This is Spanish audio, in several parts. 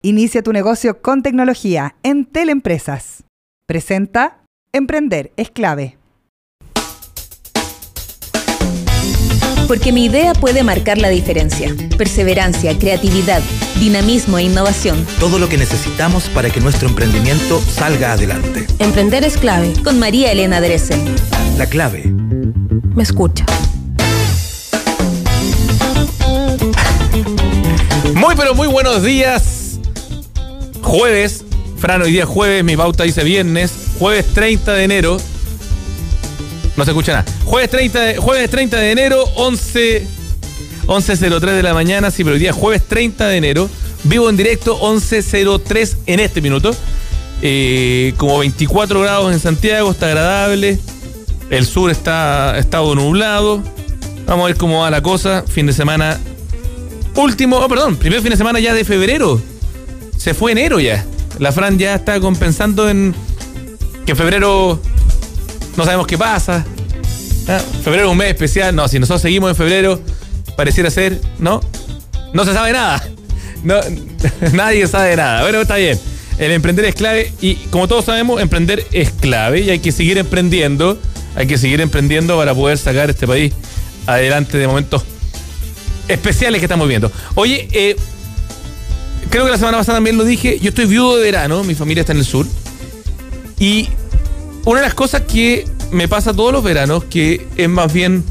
Inicia tu negocio con tecnología en Teleempresas. Presenta Emprender es clave. Porque mi idea puede marcar la diferencia. Perseverancia, creatividad, dinamismo e innovación. Todo lo que necesitamos para que nuestro emprendimiento salga adelante. Emprender es clave. Con María Elena Dresen. La clave. Me escucha. Muy pero muy buenos días jueves, Fran, hoy día jueves, mi pauta dice viernes, jueves 30 de enero. No se escucha nada. Jueves 30 de, jueves 30 de enero, 11 11.03 de la mañana, sí, pero hoy día jueves 30 de enero, vivo en directo 11.03 en este minuto. Eh, como 24 grados en Santiago, está agradable. El sur está estado nublado. Vamos a ver cómo va la cosa. Fin de semana último, oh, perdón, primer fin de semana ya de febrero se fue enero ya. La Fran ya está compensando en que en febrero no sabemos qué pasa. Ah, febrero es un mes especial. No, si nosotros seguimos en febrero, pareciera ser, ¿no? No se sabe nada. No, nadie sabe nada. Bueno, está bien. El emprender es clave y como todos sabemos, emprender es clave y hay que seguir emprendiendo. Hay que seguir emprendiendo para poder sacar este país adelante de momentos especiales que estamos viendo. Oye, eh, creo que la semana pasada también lo dije, yo estoy viudo de verano, mi familia está en el sur. Y una de las cosas que me pasa todos los veranos, que es más bien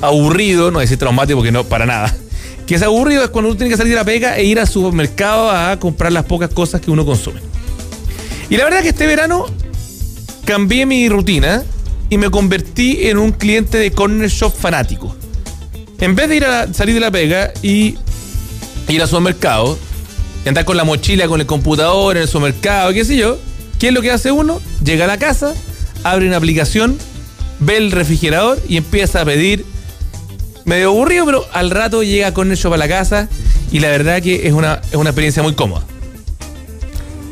aburrido, no decir traumático porque no, para nada. Que es aburrido es cuando uno tiene que salir de la pega e ir al supermercado a comprar las pocas cosas que uno consume. Y la verdad es que este verano cambié mi rutina y me convertí en un cliente de corner shop fanático. En vez de ir a salir de la pega y ir al supermercado, andar con la mochila, con el computador, en el supermercado, qué sé yo. ¿Qué es lo que hace uno? Llega a la casa, abre una aplicación, ve el refrigerador y empieza a pedir. Medio aburrido, pero al rato llega con eso para la casa y la verdad que es una, es una experiencia muy cómoda.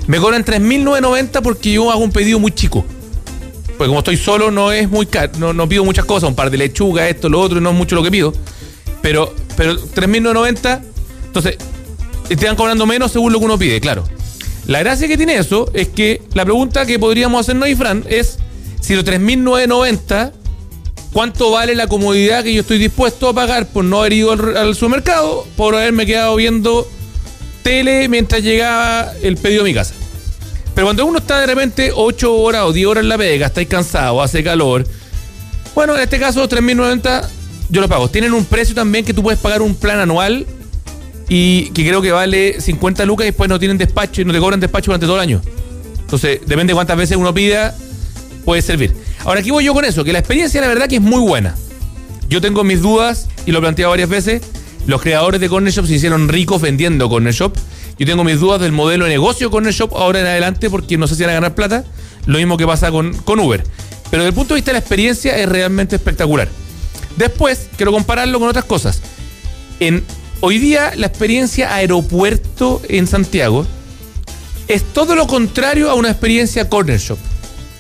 Me cobran 3.990 porque yo hago un pedido muy chico. Pues como estoy solo no es muy caro, no, no pido muchas cosas, un par de lechuga, esto, lo otro, no es mucho lo que pido. Pero, pero 3.990, entonces te van cobrando menos según lo que uno pide, claro. La gracia que tiene eso es que la pregunta que podríamos hacernos, y Fran, es si los 3.990, ¿cuánto vale la comodidad que yo estoy dispuesto a pagar por no haber ido al, supermercado, por haberme quedado viendo tele mientras llegaba el pedido a mi casa? Pero cuando uno está de repente 8 horas o 10 horas en la pega, estáis cansado, hace calor. Bueno, en este caso, 3.090 yo lo pago. Tienen un precio también que tú puedes pagar un plan anual y que creo que vale 50 lucas y después no tienen despacho y no te cobran despacho durante todo el año. Entonces, depende de cuántas veces uno pida, puede servir. Ahora, aquí voy yo con eso, que la experiencia la verdad que es muy buena. Yo tengo mis dudas y lo he planteado varias veces. Los creadores de Corner Shop se hicieron ricos vendiendo Corner Shop. Yo tengo mis dudas del modelo de negocio Corner Shop ahora en adelante porque no sé si van a ganar plata. Lo mismo que pasa con, con Uber. Pero desde el punto de vista de la experiencia es realmente espectacular. Después, quiero compararlo con otras cosas. En Hoy día la experiencia aeropuerto en Santiago es todo lo contrario a una experiencia corner shop.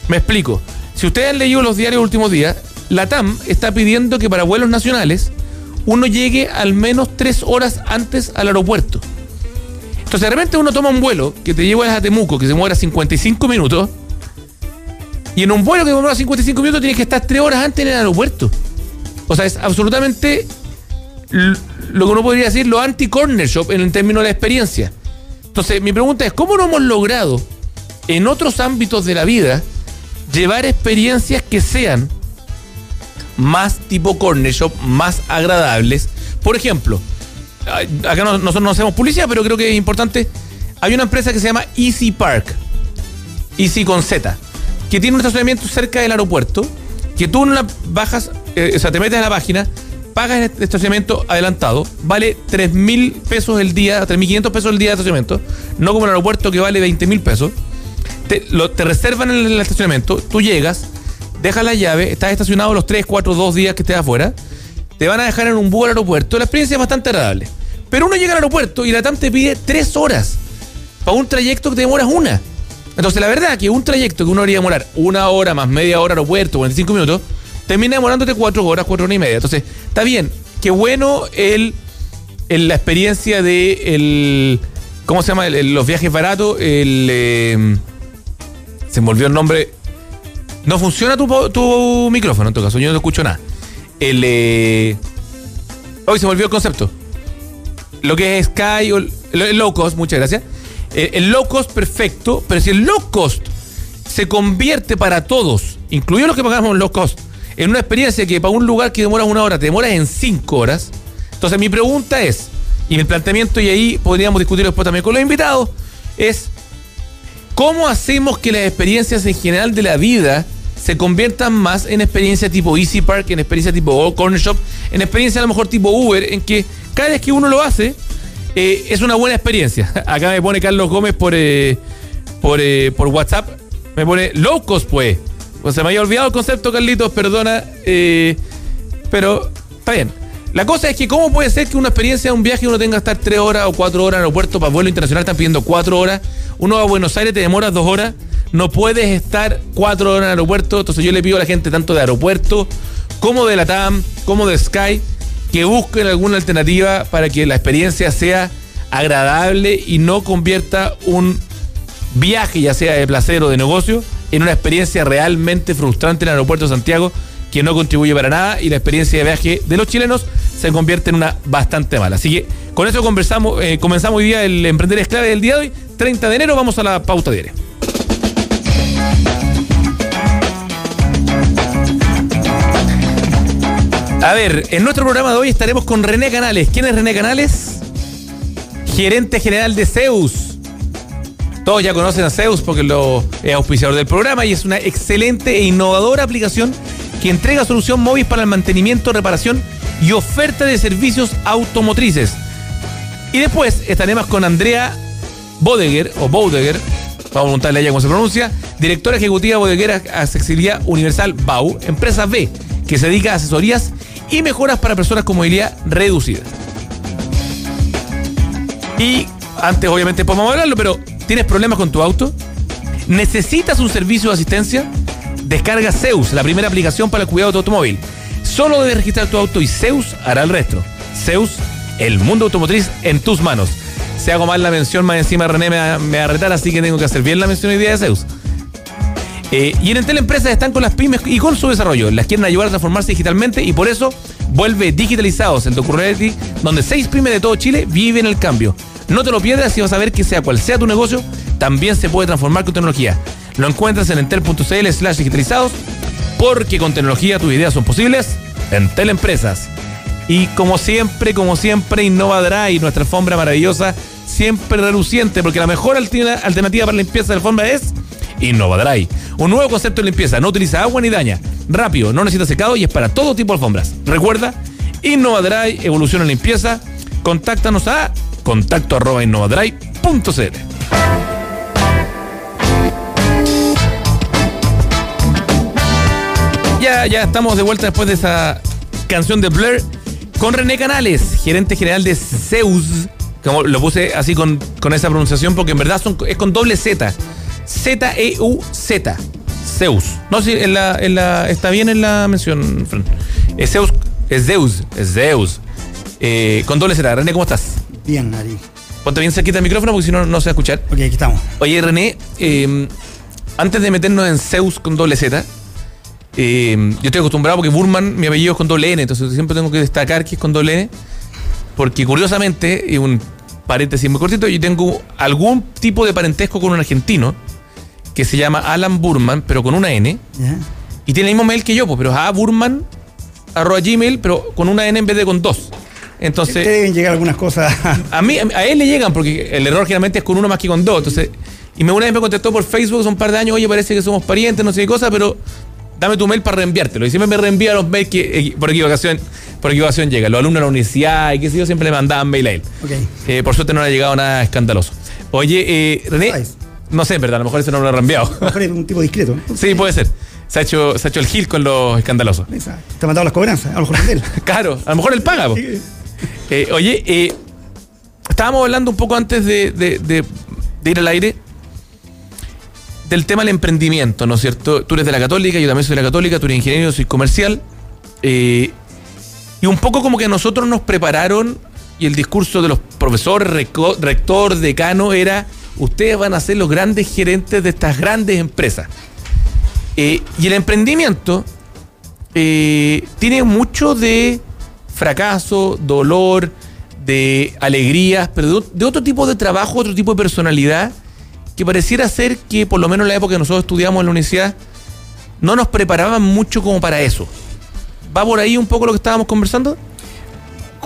Me explico. Si ustedes han leído los diarios últimos días, la TAM está pidiendo que para vuelos nacionales uno llegue al menos tres horas antes al aeropuerto. Entonces de repente uno toma un vuelo que te lleva a Temuco, que se muera 55 minutos, y en un vuelo que demora 55 minutos tienes que estar tres horas antes en el aeropuerto. O sea, es absolutamente lo que uno podría decir lo anti-corner shop en el término de la experiencia. Entonces, mi pregunta es, ¿cómo no hemos logrado en otros ámbitos de la vida llevar experiencias que sean más tipo corner shop, más agradables? Por ejemplo, acá nosotros no hacemos publicidad, pero creo que es importante. Hay una empresa que se llama Easy Park, Easy con Z, que tiene un estacionamiento cerca del aeropuerto, que tú no la bajas, eh, o sea, te metes en la página, pagas el estacionamiento adelantado, vale 3 mil pesos el día, 3.500 pesos el día de estacionamiento, no como el aeropuerto que vale 20 mil pesos. Te, reservan el, estacionamiento, tú llegas, dejas la llave, estás estacionado los 3, 4, 2 días que estés afuera, te van a dejar en un búho al aeropuerto, la experiencia es bastante agradable. Pero uno llega al aeropuerto y la TAM te pide 3 horas para un trayecto que te demoras una. Entonces, la verdad que un trayecto que uno debería demorar una hora más media hora aeropuerto, 45 minutos, termina demorándote cuatro horas, cuatro horas y media. Entonces, está bien, qué bueno el, la experiencia de el, ¿Cómo se llama? El- el- los viajes baratos. El, eh, se me olvidó el nombre. No funciona tu, tu micrófono en todo caso. Yo no escucho nada. El. eh, hoy se me olvidó el concepto. Lo que es Sky o el, el low cost, muchas gracias. El, el low cost perfecto, pero si el low cost se convierte para todos, incluidos los que pagamos low cost, en una experiencia que para un lugar que demora una hora te demoras en cinco horas. Entonces mi pregunta es, y mi planteamiento, y ahí podríamos discutir después también con los invitados, es ¿cómo hacemos que las experiencias en general de la vida se conviertan más en experiencias tipo Easy Park, en experiencias tipo Corner Shop, en experiencias a lo mejor tipo Uber, en que cada vez que uno lo hace, eh, es una buena experiencia. Acá me pone Carlos Gómez por, eh, por, eh, por WhatsApp, me pone low cost, pues. O se me había olvidado el concepto, Carlitos, perdona, eh, pero está bien. La cosa es que, ¿cómo puede ser que una experiencia, un viaje, uno tenga que estar tres horas o cuatro horas en aeropuerto para vuelo internacional? Están pidiendo cuatro horas. Uno a Buenos Aires, te demoras dos horas. No puedes estar cuatro horas en el aeropuerto. Entonces, yo le pido a la gente, tanto de aeropuerto como de la TAM, como de Sky, que busquen alguna alternativa para que la experiencia sea agradable y no convierta un viaje, ya sea de placer o de negocio, en una experiencia realmente frustrante en el aeropuerto de Santiago que no contribuye para nada y la experiencia de viaje de los chilenos se convierte en una bastante mala. Así que con eso conversamos, eh, comenzamos hoy día el Emprender es clave del día de hoy, 30 de enero, vamos a la pauta diaria. A ver, en nuestro programa de hoy estaremos con René Canales. ¿Quién es René Canales? Gerente general de Zeus. Todos ya conocen a Zeus porque lo es auspiciador del programa y es una excelente e innovadora aplicación que entrega solución móvil para el mantenimiento, reparación y oferta de servicios automotrices. Y después estaremos con Andrea Bodeguer, o Bodeguer, vamos a preguntarle a ella cómo se pronuncia, directora ejecutiva bodeguera Accesibilidad Universal BAU, empresa B, que se dedica a asesorías y mejoras para personas con movilidad reducida. Y antes, obviamente, podemos hablarlo, pero ¿tienes problemas con tu auto? ¿Necesitas un servicio de asistencia? Descarga Zeus, la primera aplicación para el cuidado de tu automóvil. Solo debes registrar tu auto y Zeus hará el resto. Zeus, el mundo automotriz en tus manos. Si hago mal la mención, más encima René me va, a retar, así que tengo que hacer bien la mención hoy día de Zeus. Eh, y en Entel Empresas están con las pymes y con su desarrollo. Las quieren ayudar a transformarse digitalmente y por eso vuelve Digitalizados, el docu-reality donde seis pymes de todo Chile viven el cambio. No te lo pierdas y vas a ver que sea cual sea tu negocio, también se puede transformar con tecnología. Lo encuentras en entel.cl slash digitalizados porque con tecnología tus ideas son posibles. Entel Empresas. Y como siempre, como siempre, Innova Dry, nuestra alfombra maravillosa, siempre reluciente, porque la mejor alterna- alternativa para limpieza de alfombra es Innova Dry. Un nuevo concepto de limpieza, no utiliza agua ni daña. Rápido, no necesita secado y es para todo tipo de alfombras. Recuerda, Innova Dry, evolución en limpieza. Contáctanos a contacto arroba innovadry.cl. Ya, ya estamos de vuelta después de esa canción de Blur con René Canales, gerente general de Zeus. Como lo puse así con, con esa pronunciación porque en verdad es con doble Z. Z-E-U-Z. Zeus. No, sí, en la, en la, está bien en la mención, Fran. Es Zeus, es Zeus, es Zeus. Eh, con doble Z. René, ¿cómo estás? Bien, Ari. Ponte bien cerquita el micrófono porque si no, no se va a escuchar. Ok, aquí estamos. Oye, René, eh, antes de meternos en Zeus con doble Z, eh, yo estoy acostumbrado porque Burman, mi apellido es con doble N, entonces siempre tengo que destacar que es con doble N, porque curiosamente, y un paréntesis muy cortito, yo tengo algún tipo de parentesco con un argentino que se llama Alan Burman, pero con una N, y tiene el mismo mail que yo, pues, pero es a Burman, arroba gmail, pero con una N en vez de con dos. Entonces, Te deben llegar algunas cosas. a mí, a él le llegan, porque el error generalmente es con uno más que con dos. Entonces, y me una vez me contestó por Facebook hace un par de años, oye, parece que somos parientes, no sé qué cosa, pero dame tu mail para reenviártelo. Y siempre me reenvía los mails que eh, por equivocación, por equivocación llegan. Los alumnos de la universidad y qué sé yo, siempre le mandaban mail a él. Eh, por suerte no le ha llegado nada escandaloso. Oye, eh, René, ¿Sabes? no sé, en verdad, a lo mejor ese no lo ha reenviado. A lo mejor es un tipo discreto. sí, puede ser. Se ha hecho, se ha hecho el gil con los escandalosos. Esa, Te ha mandado las cobranzas. A lo mejor él. Claro, a lo mejor él paga. Sí. Eh, oye, eh, estábamos hablando un poco antes de, ir al aire del tema del emprendimiento, ¿no es cierto? Tú eres de la católica, yo también soy de la católica, tú eres ingeniero, soy comercial. eh, y un poco como que a nosotros nos prepararon y el discurso de los profesores, rector, decano era, ustedes van a ser los grandes gerentes de estas grandes empresas. Y el emprendimiento tiene mucho de fracaso, dolor, de alegrías, pero de, otro tipo de trabajo, otro tipo de personalidad, que pareciera ser que, por lo menos en la época que nosotros estudiamos en la universidad, no nos preparaban mucho como para eso. ¿Va por ahí un poco lo que estábamos conversando?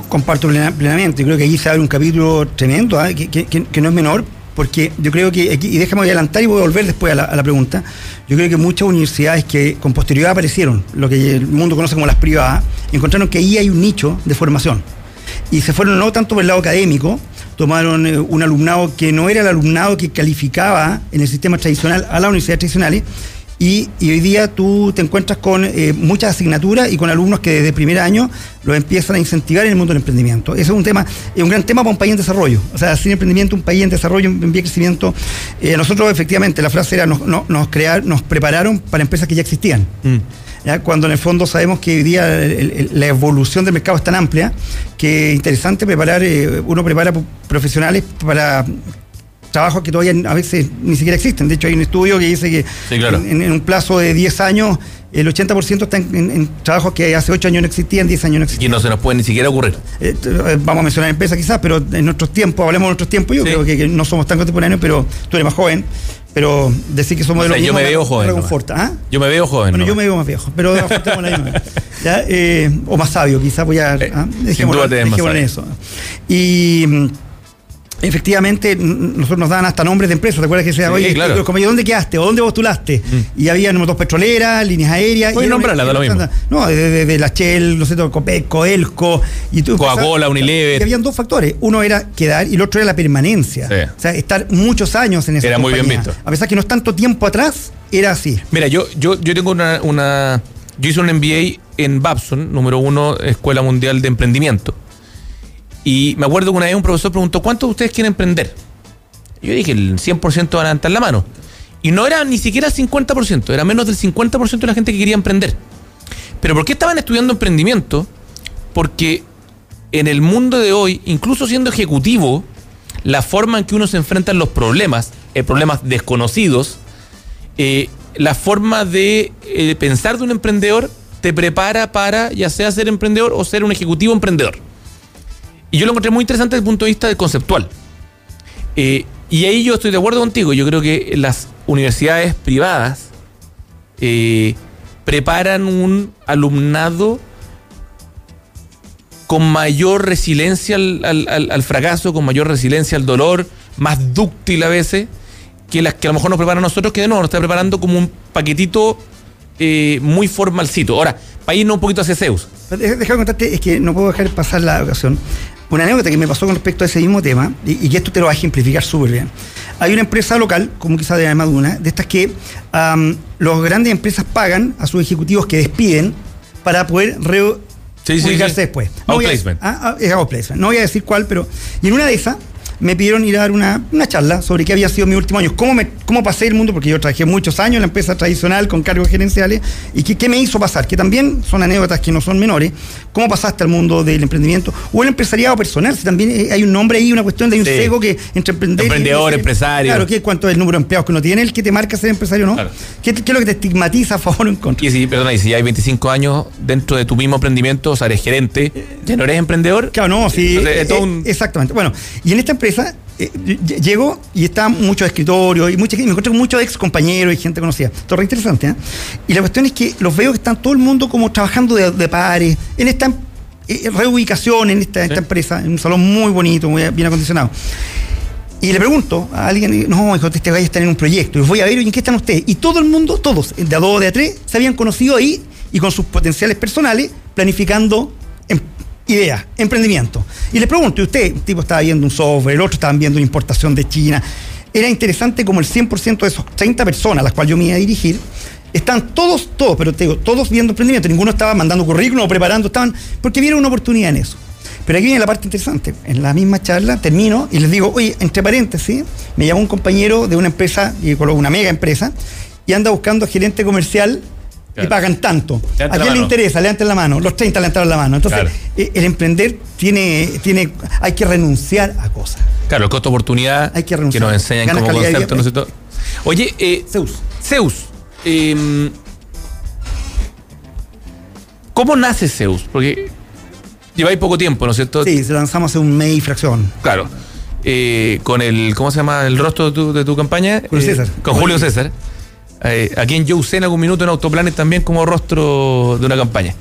Comparto plena- plenamente. Creo que allí se abre un capítulo tremendo, ¿ah? que no es menor, porque yo creo que, y déjame adelantar y voy a volver después a la, a la pregunta, yo creo que muchas universidades que con posterioridad aparecieron, lo que el mundo conoce como las privadas, encontraron que ahí hay un nicho de formación. Y se fueron no tanto por el lado académico, tomaron eh, un alumnado que no era el alumnado que calificaba en el sistema tradicional a las universidades tradicionales, y, y hoy día tú te encuentras con eh, muchas asignaturas y con alumnos que desde primer año los empiezan a incentivar en el mundo del emprendimiento. Ese es un tema, es un gran tema para un país en desarrollo. O sea, sin emprendimiento, un país en desarrollo, en vía de crecimiento. Eh, nosotros, efectivamente, la frase era: nos, no- nos, crear, nos prepararon para empresas que ya existían. ¿ya? Cuando en el fondo sabemos que hoy día el- el- la evolución del mercado es tan amplia que es interesante preparar, eh, uno prepara profesionales para trabajos que todavía a veces ni siquiera existen. De hecho, hay un estudio que dice que Sí, claro. en, en un plazo de 10 años, el 80% está en, en- en trabajos que hace 8 años no existían, 10 años no Y existían. no se nos puede ni siquiera ocurrir. Eh, eh, vamos a mencionar empresas quizás, pero en nuestros tiempos, hablemos de nuestros tiempos, yo Sí. creo que, que no somos tan contemporáneos, pero tú eres más joven, pero decir que somos O de los yo me veo joven ¿ah? Yo me veo joven. Bueno, ¿no? yo me veo más viejo, pero la misma. ¿Ya? Eh, o más sabio, quizás voy a. Eh, ¿ah? sin Dejémoslo- duda te ves más dejémoslo en eso. Y. mm, Efectivamente, nosotros nos dan hasta nombres de empresas. ¿Te acuerdas que decía, Sí, oye, claro. como, ¿dónde quedaste? ¿O dónde postulaste? Y había dos petroleras, líneas aéreas. Puedes y era una- nombrarlas, da lo mismo. No, de, de- de la Shell, no sé, Copeco, Elco. Y Coca-Cola, Unilever. Y habían dos factores. Uno era quedar y el otro era la permanencia. Sí. O sea, estar muchos años en esa Era muy bien visto. A pesar que no es tanto tiempo atrás, era así. Mira, yo, yo, yo tengo una, una- Yo hice un MBA en Babson, número uno, Escuela Mundial de Emprendimiento. Y me acuerdo que una vez un profesor preguntó: ¿Cuántos de ustedes quieren emprender? Yo dije: el 100% van a levantar la mano. Y no era ni siquiera el 50%, era menos del 50% de la gente que quería emprender. Pero ¿por qué estaban estudiando emprendimiento? Porque en el mundo de hoy, incluso siendo ejecutivo, la forma en que uno se enfrenta a los problemas, eh, problemas desconocidos, eh, la forma de eh, pensar de un emprendedor te prepara para ya sea ser emprendedor o ser un ejecutivo emprendedor. Y yo lo encontré muy interesante desde el punto de vista conceptual. Eh, y ahí yo estoy de acuerdo contigo. Yo creo que las universidades privadas eh, preparan un alumnado con mayor resiliencia al, fracaso, con mayor resiliencia al dolor, más dúctil a veces, que las que a lo mejor nos preparan a nosotros, que nuevo nos está preparando como un paquetito eh, muy formalcito. Ahora, para irnos un poquito hacia Zeus. Déjame contarte, es que no puedo dejar pasar la ocasión. Una anécdota que me pasó con respecto a ese mismo tema, y, y que esto te lo va a ejemplificar súper bien. Hay una empresa local, como quizás de más de una, de estas que am, los grandes empresas pagan a sus ejecutivos que despiden para poder re Sí, sí, ubicarse sí. después. a- Outplacement. ah, ah, es outplacement. No voy a decir cuál, pero. Y en una de esas me pidieron ir a dar una, una charla sobre qué había sido mi último año, cómo, me, cómo pasé el mundo, porque yo trabajé muchos años en la empresa tradicional con cargos gerenciales, y qué, qué me hizo pasar, que también son anécdotas que no son menores, cómo pasaste al mundo del emprendimiento, o el empresariado personal, si también eh, hay un nombre ahí, una cuestión de hay un Sí. cego que entre emprender Emprendedor, y- empresario. Claro, ¿qué, ¿cuánto es el número de empleados que uno tiene? El que te marca ser empresario o no. Claro. ¿Qué, ¿Qué es lo que te estigmatiza a favor o en contra? Y si, perdona, y si hay 25 años dentro de tu mismo emprendimiento, o sea, eres gerente, ¿ya no eres emprendedor? Claro, no, sí. Entonces, es todo eh, un- Exactamente. Bueno, y en esta empresa eh, ll- llego y está muchos escritorios y mucha gente, me encuentro con muchos ex compañeros y gente conocida. Todo re interesante, ¿eh? Y la cuestión es que los veo que están todo el mundo como trabajando de, de pares, en esta eh, reubicación, en esta, empresa, en un salón muy bonito, muy bien acondicionado. Y le pregunto a alguien, no, hijo, este gallo está en un proyecto. Y voy a ver, ¿y en qué están ustedes? Y todo el mundo, todos, de a dos, de a tres, se habían conocido ahí y con sus potenciales personales, planificando ideas, emprendimiento. Y le pregunto, ¿y usted? Tipo estaba viendo un software, el otro estaba viendo una importación de China. Era interesante como el 100% de esos 30 personas a las cuales yo me iba a dirigir, están todos, todos, pero te digo, todos viendo emprendimiento. Ninguno estaba mandando currículum o preparando, estaban, porque vieron una oportunidad en eso. Pero aquí viene la parte interesante. En la misma charla termino y les digo, oye, entre paréntesis, me llamó un compañero de una empresa, y una mega empresa, y anda buscando gerente comercial Claro. y pagan tanto. ¿A quién le interesa? Levanten la mano. Los 30 levantaron la mano. Entonces, Claro. eh, el emprender tiene, tiene, hay que renunciar a cosas. Claro, el costo de oportunidad Hay que renunciar. nos enseñan Ganas como concepto. ¿no es cierto? Oye, eh, Zeus. Zeus. eh, ¿Cómo nace Zeus? Porque lleváis poco tiempo, ¿no es cierto? Sí, se lanzamos hace un mes y fracción. Claro. Eh, con el, ¿cómo se llama? El rostro de tu, de tu campaña. Julio Eh, César. Con Julio César. Eh, a quien yo usé en algún minuto en Autoplanes también como rostro de una campaña.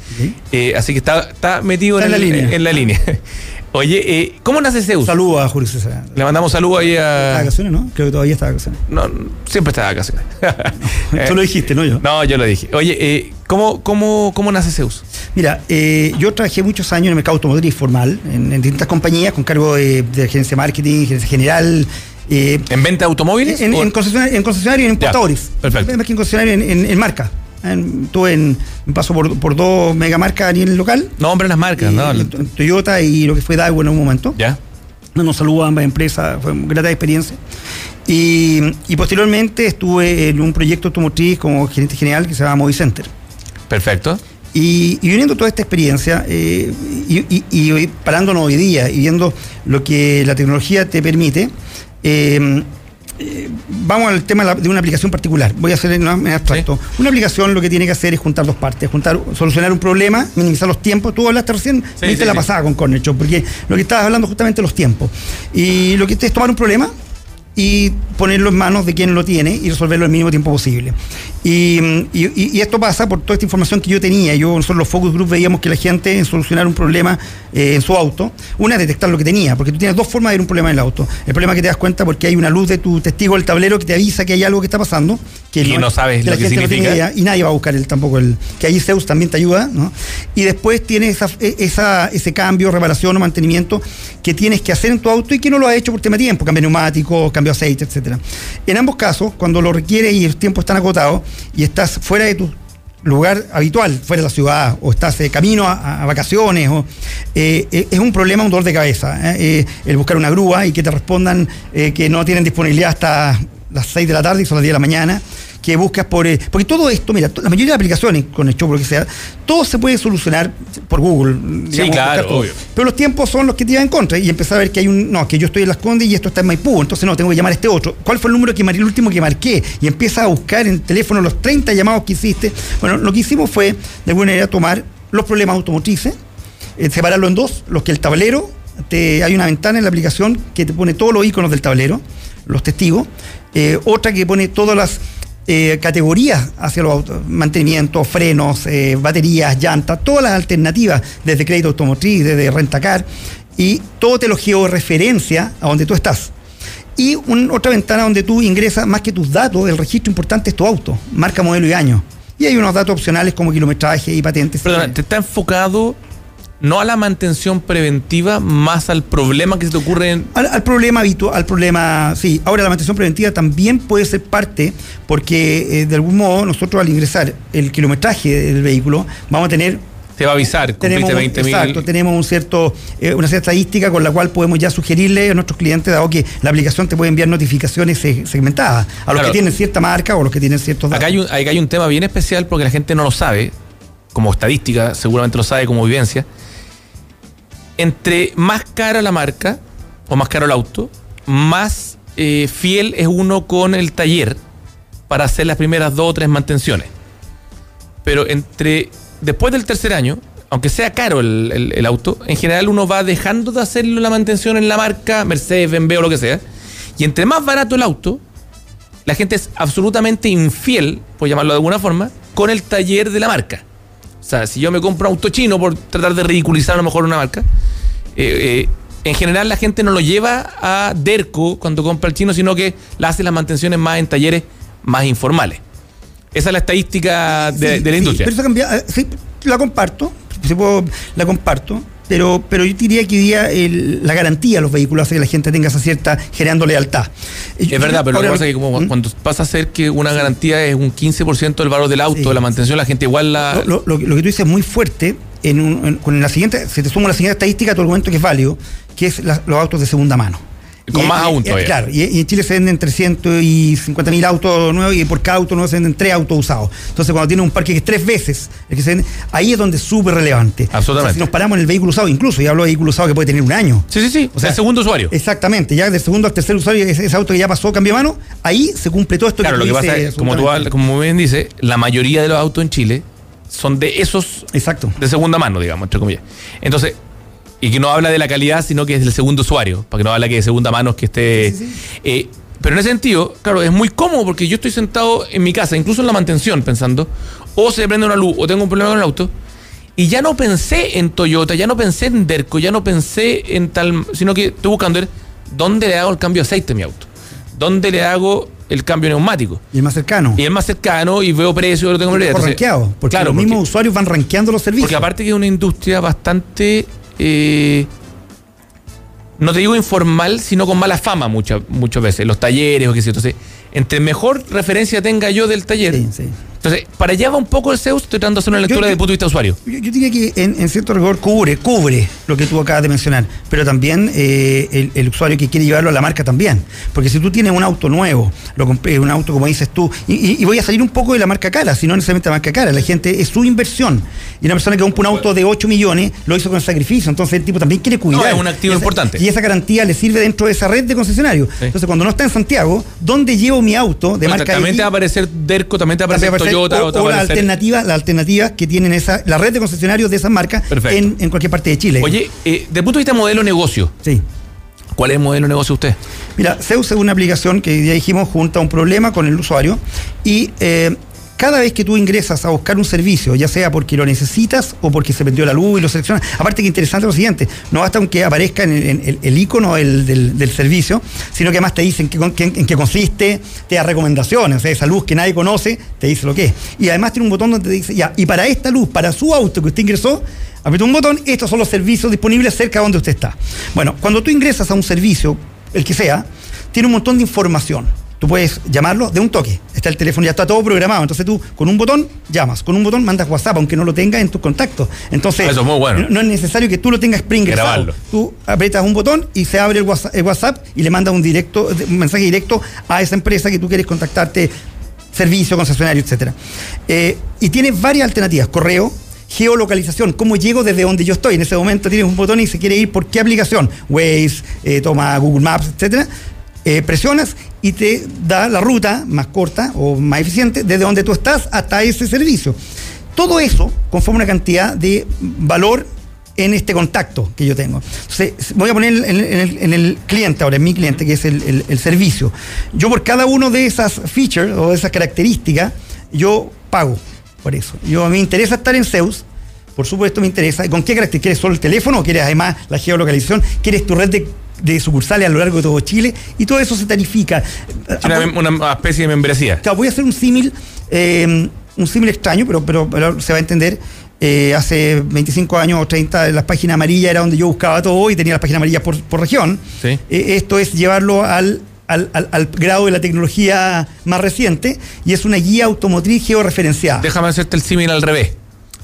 Eh, así que está, está metido Está en, en la el- línea. en la línea. Oye, eh, ¿cómo nace Zeus? Saludos a Julio César. Le mandamos saludos ahí Está de a. vacaciones, ¿no? Creo que todavía está de vacaciones. No, siempre está de vacaciones. Tú lo dijiste, no yo. No, yo lo dije. Oye, eh, ¿cómo, cómo, ¿cómo nace Zeus? Mira, eh, yo trabajé muchos años en el mercado automotriz formal, en, en distintas compañías, con cargo de, de gerencia de marketing, gerencia general. Eh, ¿En venta de automóviles? en, ¿O- en concesionario, en concesionario y en importadores. perfecto. Más que en concesionario, en, en- en marca. Tuve en, paso por, por dos megamarcas a nivel local. No, hombre, las marcas, y- ¿no? en Toyota y lo que fue Daewoo en un momento. Ya. Nos saludo a ambas empresas, fue una grata experiencia. Y, y posteriormente estuve en un proyecto automotriz como gerente general que se llama Movicenter. Perfecto. Y, y viendo toda esta experiencia eh, y, y- parándonos hoy día y viendo lo que la tecnología te permite, eh, eh, vamos al tema de una aplicación particular. Voy a hacer en, en abstracto. Una aplicación lo que tiene que hacer es juntar dos partes, juntar, solucionar un problema, minimizar los tiempos. Tú hablaste recién, Sí, viste sí, la pasada con Corner Shop, porque lo que estabas hablando justamente de los tiempos. Y lo que es tomar un problema y ponerlo en manos de quien lo tiene y resolverlo el mínimo tiempo posible. Y, y- y- y esto pasa por toda esta información que yo tenía. Yo, nosotros los focus group veíamos que la gente en solucionar un problema eh, en su auto, una es detectar lo que tenía, porque tú tienes dos formas de ver un problema en el auto. El problema es que te das cuenta porque hay una luz de tu testigo del tablero que te avisa que hay algo que está pasando. Que Y no sabes la lo que gente no tiene significa. idea, y nadie va a buscar el, tampoco el. Que ahí Zeus también te ayuda, ¿no? Y después tienes esa, e- esa- ese cambio, reparación o mantenimiento que tienes que hacer en tu auto y que no lo has hecho por tema de tiempo, cambio neumático, cambio de aceite, etcétera. En ambos casos, cuando lo requieres y el tiempo están agotados y estás fuera de tu lugar habitual, fuera de la ciudad, o estás de camino a, vacaciones, o, eh, eh, es un problema, un dolor de cabeza. ¿eh? El buscar una grúa y que te respondan que no tienen disponibilidad hasta las 6 de la tarde y son las 10 de la mañana, que buscas por... eh, porque todo esto, mira, la mayoría de aplicaciones con el show, por lo que sea, todo se puede solucionar por Google. digamos, claro, buscar todo. obvio. Pero los tiempos son los que te llevan en contra y empezar a ver que hay un... No, que yo estoy en Las Condes y esto está en Maipú, entonces no, tengo que llamar a este otro. ¿Cuál fue el número que marqué, el último que marqué? Y empiezas a buscar en el teléfono los 30 llamados que hiciste. Bueno, lo que hicimos fue, de alguna manera, tomar los problemas automotrices, eh, separarlo en dos, los que el tablero, te, hay una ventana en la aplicación que te pone todos los iconos del tablero, los testigos, eh, otra que pone todas las eh, categorías hacia los autos, mantenimiento, frenos, eh, baterías, llantas, todas las alternativas, desde crédito automotriz, desde rentacar, y todo te lo georreferencia a donde tú estás. Y un- otra ventana donde tú ingresas más que tus datos, el registro importante es tu auto, marca, modelo y año. Y hay unos datos opcionales como kilometraje y patentes. Perdona, te está enfocado no a la mantención preventiva, más al problema que se te ocurre en. Al, al problema habitual, al problema, sí. Ahora la mantención preventiva también puede ser parte, porque eh, de algún modo nosotros al ingresar el kilometraje del vehículo vamos a tener Te va a avisar, tenemos cumpliste un- 20 exacto, tenemos un cierto, eh, una cierta estadística con la cual podemos ya sugerirle a nuestros clientes, dado que la aplicación te puede enviar notificaciones se- segmentadas a los Claro. que tienen cierta marca o los que tienen ciertos datos. Acá hay, un, acá hay un tema bien especial porque la gente no lo sabe, como estadística, seguramente lo sabe como vivencia. Entre más cara la marca o más caro el auto, más eh, fiel es uno con el taller para hacer las primeras dos o tres mantenciones. Pero entre después del tercer año, aunque sea caro el, el- auto, en general uno va dejando de hacer la mantención en la marca Mercedes, BMW o lo que sea. Y entre más barato el auto, la gente es absolutamente infiel, por llamarlo de alguna forma, con el taller de la marca. O sea, si yo me compro un auto chino por tratar de ridiculizar a lo mejor una marca, eh, eh, en general la gente no lo lleva a Derco cuando compra el chino, sino que la hace las mantenciones más en talleres más informales. Esa es la estadística de, Sí, de la sí, industria. pero eso cambia, eh, sí, la comparto, si puedo, la comparto, pero, pero yo diría que hoy día el- la garantía de los vehículos hace que la gente tenga esa cierta, generando lealtad. Es verdad, pero lo que pasa es que como ¿Mm? cuando pasa a ser que una garantía es un 15% del valor del auto, Sí. de la mantención, la gente igual la... Lo, lo- lo que tú dices es muy fuerte. En un- en- con la siguiente, si te sumo la siguiente estadística, tu argumento que es válido, que es la- los autos de segunda mano. Y con más aún todavía. Claro, y, y en Chile se venden 350 mil autos nuevos y por cada auto nuevo se venden tres autos usados. Entonces, cuando tiene un parque que es tres veces el que se vende, ahí es donde es súper relevante. Absolutamente. O sea, si nos paramos en el vehículo usado, incluso, ya hablo de vehículo usado que puede tener un año. Sí, sí, sí. O sea, el segundo usuario. Exactamente, ya del segundo al tercer usuario, ese, ese auto que ya pasó cambio de mano, ahí se cumple todo esto Claro, lo que pasa es, como tú como bien dice, la mayoría de los autos en Chile son de esos Exacto. de segunda mano, digamos, entre comillas. Entonces, y que no habla de la calidad, sino que es del segundo usuario, para que no habla que de segunda mano es que esté. Sí, sí, eh, pero en ese sentido, claro, es muy cómodo porque yo estoy sentado en mi casa, incluso en la mantención, pensando, o se prende una luz, o tengo un problema con el auto, y ya no pensé en Toyota, ya no pensé en Derco, ya no pensé en tal, sino que estoy buscando ver dónde le hago el cambio de aceite a mi auto, dónde le hago el cambio neumático. Y el más cercano. Y es más cercano y veo precio, lo tengo rankeado, porque claro, los porque- mismos usuarios van rankeando los servicios. porque aparte que es una industria bastante, eh, no te digo informal, sino con mala fama muchas muchas veces, los talleres o qué sé. Entonces, entre mejor referencia tenga yo del taller, Sí, sí. Entonces, para allá va un poco el Zeus, estoy tratando de hacer una lectura yo- desde el punto de vista de usuario. Yo, yo diría que en, en cierto rigor cubre, cubre lo que tú acabas de mencionar, pero también eh, el, el usuario que quiere llevarlo a la marca también. Porque si tú tienes un auto nuevo, lo compré, un auto como dices tú, y, y- y voy a salir un poco de la marca cara, si no necesariamente la marca cara, la gente es su inversión. Y una persona que compra un auto de 8 millones lo hizo con sacrificio, entonces el tipo también quiere cuidar. No, es un activo Y esa- importante. Y esa garantía le sirve dentro de esa red de concesionarios. Sí. Entonces cuando no está en Santiago, ¿dónde llevo mi auto de Bueno, marca también X? te va a aparecer Derco, también te va a aparecer Toyota, o o, la alternativa, la alternativa que tienen esa, la red de concesionarios de esas marcas en, en cualquier parte de Chile. Oye, eh, desde el punto de vista modelo negocio, Sí. ¿cuál es el modelo negocio de usted? Mira, Zeus es una aplicación que ya dijimos junta un problema con el usuario y eh, cada vez que tú ingresas a buscar un servicio, ya sea porque lo necesitas o porque se prendió la luz y lo seleccionas, aparte que interesante lo siguiente, no basta con que aparezca el, icono del, servicio, sino que además te dicen en qué consiste, te da recomendaciones, o sea, esa luz que nadie conoce, te dice lo que es. Y además tiene un botón donde te dice, ya, y para esta luz, para su auto que usted ingresó, aprieta un botón, estos son los servicios disponibles cerca de donde usted está. Bueno, cuando tú ingresas a un servicio, el que sea, tiene un montón de información. Tú puedes llamarlo de un toque. Está el teléfono, ya está todo programado. Entonces tú con un botón llamas, con un botón mandas WhatsApp, aunque no lo tengas en tus contactos. Entonces Eso es muy bueno. no, no es necesario que tú lo tengas preingresado. Tú aprietas un botón y se abre el WhatsApp, el WhatsApp y le mandas un directo, un mensaje directo a esa empresa que tú quieres contactarte, servicio, concesionario, etcétera. Eh, y tienes varias alternativas: correo, geolocalización, cómo llego desde donde yo estoy. En ese momento tienes un botón y se quiere ir por qué aplicación, Waze, eh, toma Google Maps, etcétera. Eh, presionas y te da la ruta más corta o más eficiente desde donde tú estás hasta ese servicio. Todo eso conforma una cantidad de valor en este contacto que yo tengo. Entonces, voy a poner en, el, en el cliente ahora, en mi cliente, que es el, servicio. Yo por cada uno de esas features o de esas características, yo pago por eso. Yo me interesa estar en Zeus, por supuesto me interesa. ¿Y ¿Con qué carácter? ¿Quieres solo el teléfono o quieres además la geolocalización? ¿Quieres tu red de, de sucursales a lo largo de todo Chile? Y todo eso se tarifica. Una, una especie de membresía. Claro, voy a hacer un símil, eh, un símil extraño, pero, pero, pero se va a entender. Eh, hace 25 años o 30, las páginas amarillas era donde yo buscaba todo y tenía las páginas amarillas por, por región. Sí. Eh, esto es llevarlo al, al, al- al grado de la tecnología más reciente y es una guía automotriz georreferenciada. Déjame hacerte el símil al revés.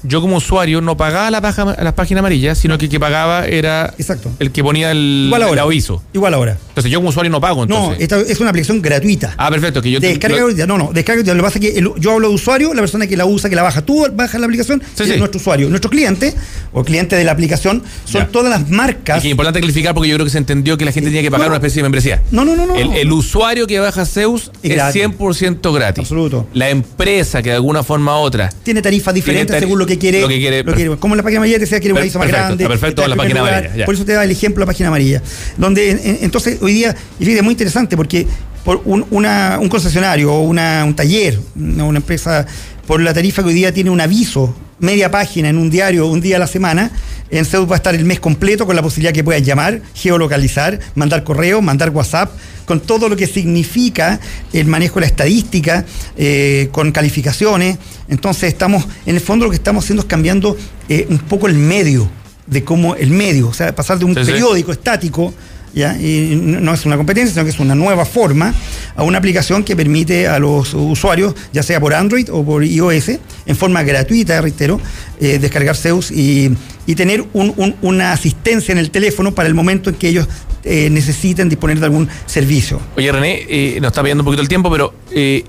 Yo como usuario no pagaba la, paja- la página amarilla, sino que el que pagaba era Exacto. el que ponía el, Igual el ahora. aviso. Igual ahora. Entonces yo como usuario no pago. No, Entonces. esta es una aplicación gratuita. Ah, perfecto. Que yo descarga lo-. No, no, descarga. Lo que pasa es que el- yo hablo de usuario, la persona que la usa, que la baja, tú bajas la aplicación, Sí, es sí. nuestro usuario. Nuestro cliente o cliente de la aplicación son Ya. todas las marcas. Y que es importante clarificar porque yo creo que se entendió que la gente tenía que pagar No. una especie de membresía. No, no, no, no. El, el usuario que baja Zeus Es es, gratis. 100% gratis. Absoluto. La empresa que de alguna forma u otra. tiene tarifas diferentes según lo que quiere. lo que quiere, Como en la página amarilla te decía, quiere Per- lista más grande. está perfecto está la página lugar. amarilla, ya. Por eso te da el ejemplo de la página amarilla. Donde en- en- entonces hoy día, y fíjate, es muy interesante porque por un, una- un concesionario o una- un taller, una, una empresa, por la tarifa que hoy día tiene un aviso, media página en un diario, un día a la semana, en va a estar el mes completo con la posibilidad que puedas llamar, geolocalizar, mandar correo, mandar WhatsApp, con todo lo que significa el manejo de la estadística, eh, con calificaciones. Entonces estamos, en el fondo lo que estamos haciendo es cambiando eh, un poco el medio, de cómo el medio, o sea, pasar de un Sí, sí. periódico estático ¿ya? Y no es una competencia, sino que es una nueva forma a una aplicación que permite a los usuarios, ya sea por Android o por iOS, en forma gratuita, reitero, eh, descargar Zeus y, y tener un- un- una asistencia en el teléfono para el momento en que ellos eh, necesiten disponer de algún servicio. Oye, René, eh, nos está pidiendo un poquito el tiempo, pero eh,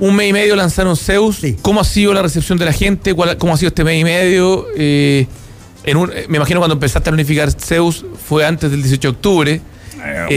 un mes y medio lanzaron Zeus. Sí. ¿Cómo ha sido la recepción de la gente? ¿Cuál- ¿Cómo ha sido este mes y medio? Eh, en un- eh, me imagino cuando empezaste a unificar Zeus fue antes del 18 de octubre.